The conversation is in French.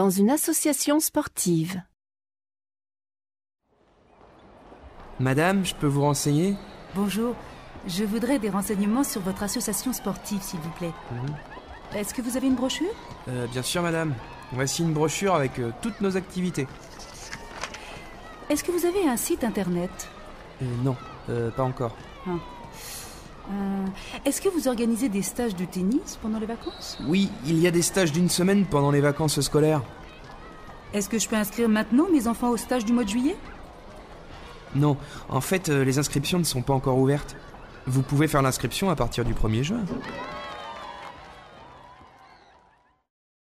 Dans une association sportive. Madame, je peux vous renseigner? Bonjour, je voudrais des renseignements sur votre association sportive, s'il vous plaît. Est-ce que vous avez une brochure? Euh, Bien sûr, madame. Voici une brochure avec euh, toutes nos activités. Est-ce que vous avez un site internet? Euh, non, euh, pas encore. Euh, Est-ce que vous organisez des stages de tennis pendant les vacances? Oui, il y a des stages d'une semaine pendant les vacances scolaires. Est-ce que je peux inscrire maintenant mes enfants au stage du mois de juillet? Non, en fait, euh, les inscriptions ne sont pas encore ouvertes. Vous pouvez faire l'inscription à partir du 1er juin.